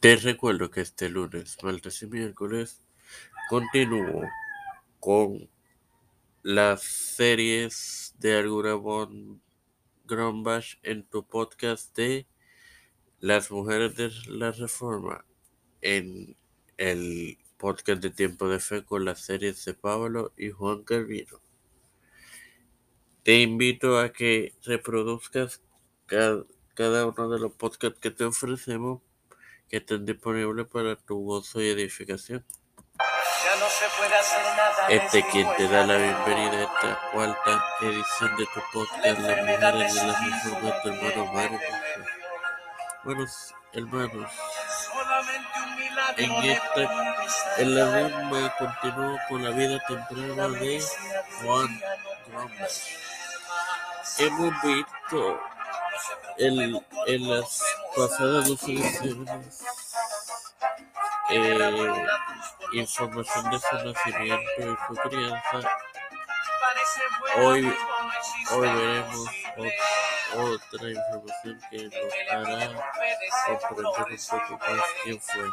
Te recuerdo que este lunes, martes y miércoles continúo con las series de Alguna von Grumbach en tu podcast de Las Mujeres de la Reforma en el podcast de Tiempo de Fe con las series de Pablo y Juan Calvino. Te invito a que reproduzcas cada uno de los podcasts que te ofrecemos que estén disponibles para tu gozo y edificación. Este quien te da la bienvenida a esta cuarta edición de tu podcast Las Mujeres de la Reforma, tu hermano Mario. Buenos hermanos, en esta, en la misma continúo con la vida temprana de Juan Gómez. Hemos visto en, en las pasadas dos ediciones eh, información de su nacimiento y su crianza. Hoy, hoy veremos otra información que nos hará comprender un poco más quién fue.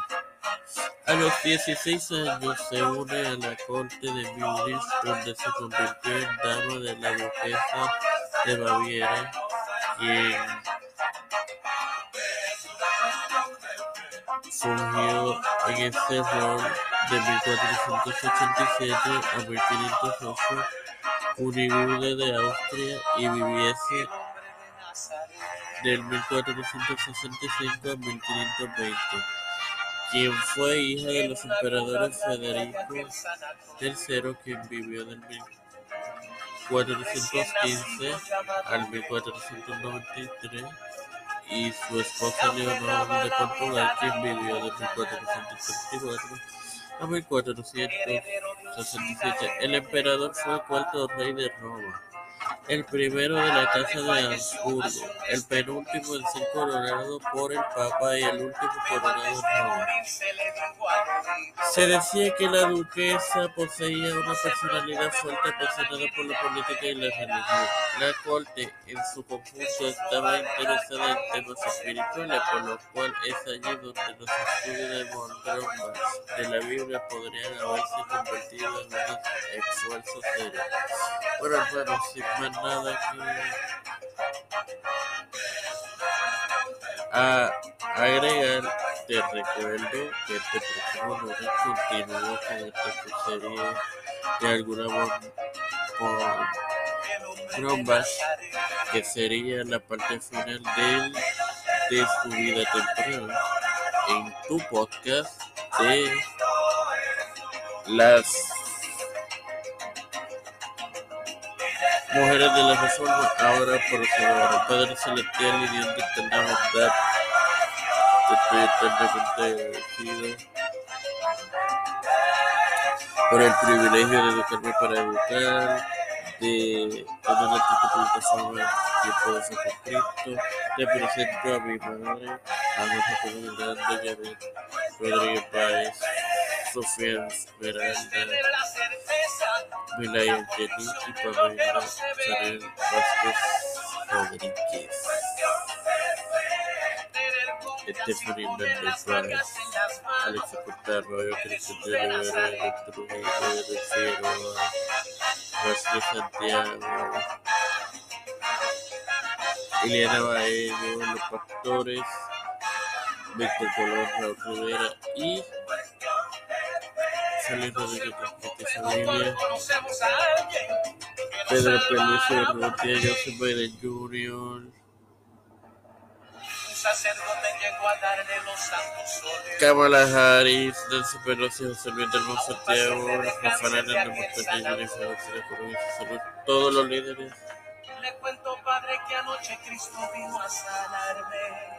A los 16 años se une a la corte de Múnich, donde se convirtió en dama de la duquesa de Baviera, quien fungió en este rol de 1487 a 1508 Cunigude de Austria y viviese del 1465 a 1520, quien fue hija de los emperadores Federico III, quien vivió del 1415 al 1493 y su esposa Leonor de Portugal, quien vivió de 1434 a 1467. El emperador fue el cuarto rey de Roma, el primero de la casa de Habsburgo, el penúltimo en ser coronado por el Papa y el último coronado en Roma. Se decía que la duquesa poseía una personalidad fuerte apasionada por la política y la religión. La corte, en su conjunto, estaba interesada en temas espirituales, por lo cual es allí donde los estudios de Montgomery de la Biblia podrían haberse convertido en un esfuerzo serio. Bueno, hermanos, sin más nada que a agregar, te recuerdo que este próximo lunes continúo con esta serie de alguna por Grumbach, que sería la parte final del, de su vida temprana en tu podcast de las Mujeres de la Reforma, ahora por favor, Padre Celestial y Dios de eterna bondad, estoy eternamente agradecido por el privilegio de educarme para educar, de tener la plataforma Tiempo de Fe con Cristo, te presento a mi madre, a nuestra comunidad de Janet Rodríguez Páez, Sofía Esmeralda, Milaya Jenny y Pamela Vázquez Rodríguez. Alexa Cortarroyo, Cristian de Rivera, Héctor de Wesley Santiago, Ileana Baello, Los Pastores, Colón, Raúl Rivera y Rodríguez Familia, Pedro Peluso, Rutia, Joseph Biden Jr., Kamala Harris, Nancy Pelosi, José Luis del Santiago, Rafael Hernández Montañez, Jennifer García Coruña, Salud, todos los líderes. Le cuento, Padre, que anoche Cristo vino a sanarme.